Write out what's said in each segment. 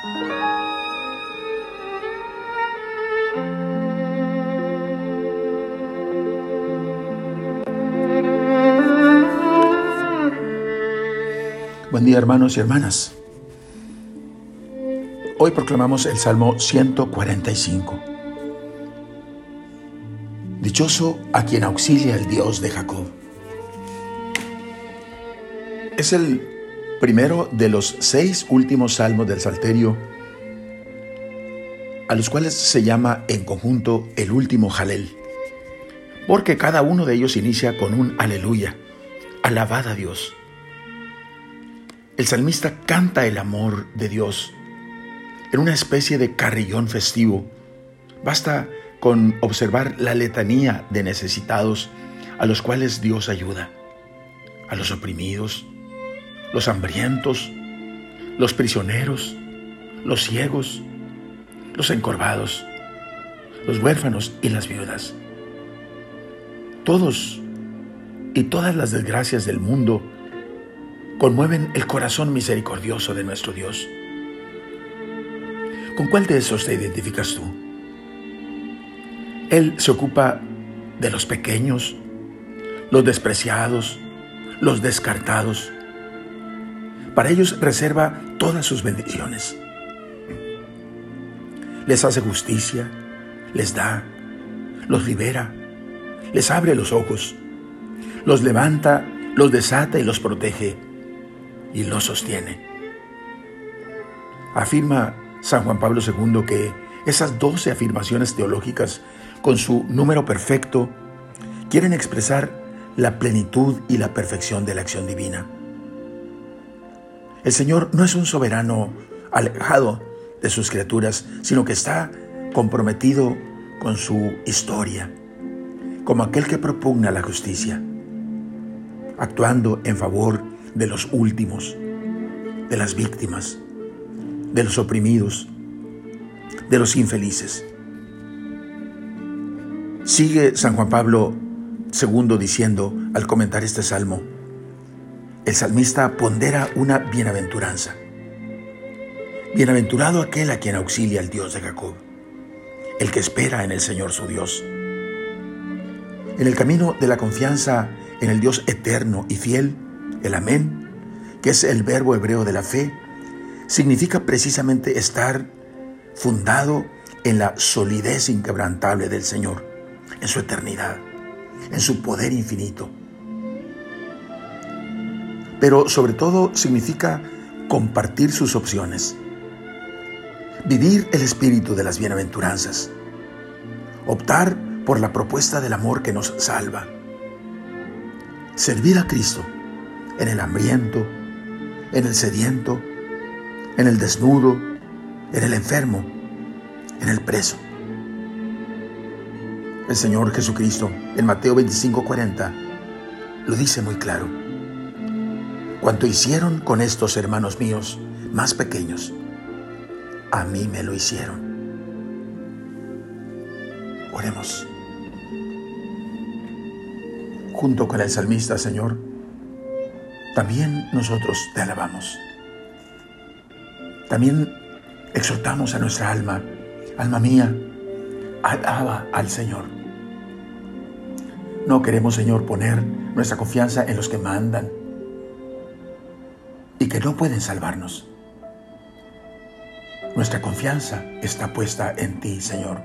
Buen día hermanos y hermanas. Hoy proclamamos el Salmo 145. Dichoso a quien auxilia el Dios de Jacob. Es el primero de los seis últimos salmos del Salterio, a los cuales se llama en conjunto el último Jalel, porque cada uno de ellos inicia con un aleluya, alabada a Dios. El salmista canta el amor de Dios en una especie de carrillón festivo. Basta con observar la letanía de necesitados a los cuales Dios ayuda, a los oprimidos, los hambrientos, los prisioneros, los ciegos, los encorvados, los huérfanos y las viudas. Todos y todas las desgracias del mundo conmueven el corazón misericordioso de nuestro Dios. ¿Con cuál de esos te identificas tú? Él se ocupa de los pequeños, los despreciados, los descartados. Para ellos reserva todas sus bendiciones. Les hace justicia, les da, los libera, les abre los ojos, los levanta, los desata y los protege y lo sostiene. Afirma San Juan Pablo II que esas doce afirmaciones teológicas con su número perfecto quieren expresar la plenitud y la perfección de la acción divina. El Señor no es un soberano alejado de sus criaturas, sino que está comprometido con su historia, como aquel que propugna la justicia, actuando en favor de los últimos, de las víctimas, de los oprimidos, de los infelices. Sigue San Juan Pablo II diciendo al comentar este salmo, el salmista pondera una bienaventuranza. Bienaventurado aquel a quien auxilia el Dios de Jacob, el que espera en el Señor su Dios. En el camino de la confianza en el Dios eterno y fiel, el amén, que es el verbo hebreo de la fe, significa precisamente estar fundado en la solidez inquebrantable del Señor, en su eternidad, en su poder infinito. Pero sobre todo significa compartir sus opciones, vivir el espíritu de las bienaventuranzas, optar por la propuesta del amor que nos salva, servir a Cristo en el hambriento, en el sediento, en el desnudo, en el enfermo, en el preso. El Señor Jesucristo en Mateo 25:40 lo dice muy claro. Cuanto hicieron con estos hermanos míos más pequeños, a mí me lo hicieron. Oremos. Junto con el salmista, Señor, también nosotros te alabamos. También exhortamos a nuestra alma, alma mía, alaba al Señor. No queremos, Señor, poner nuestra confianza en los que mandan que no pueden salvarnos. Nuestra confianza está puesta en ti, Señor,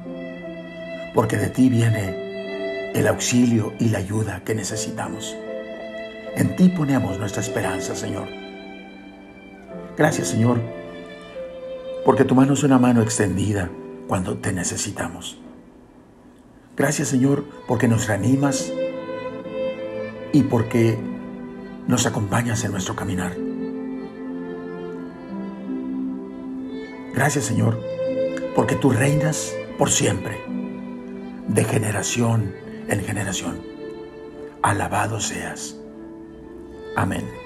porque de ti viene el auxilio y la ayuda que necesitamos. En ti ponemos nuestra esperanza, Señor. Gracias, Señor, porque tu mano es una mano extendida cuando te necesitamos. Gracias, Señor, porque nos reanimas y porque nos acompañas en nuestro caminar. Gracias, Señor, porque tú reinas por siempre, de generación en generación. Alabado seas. Amén.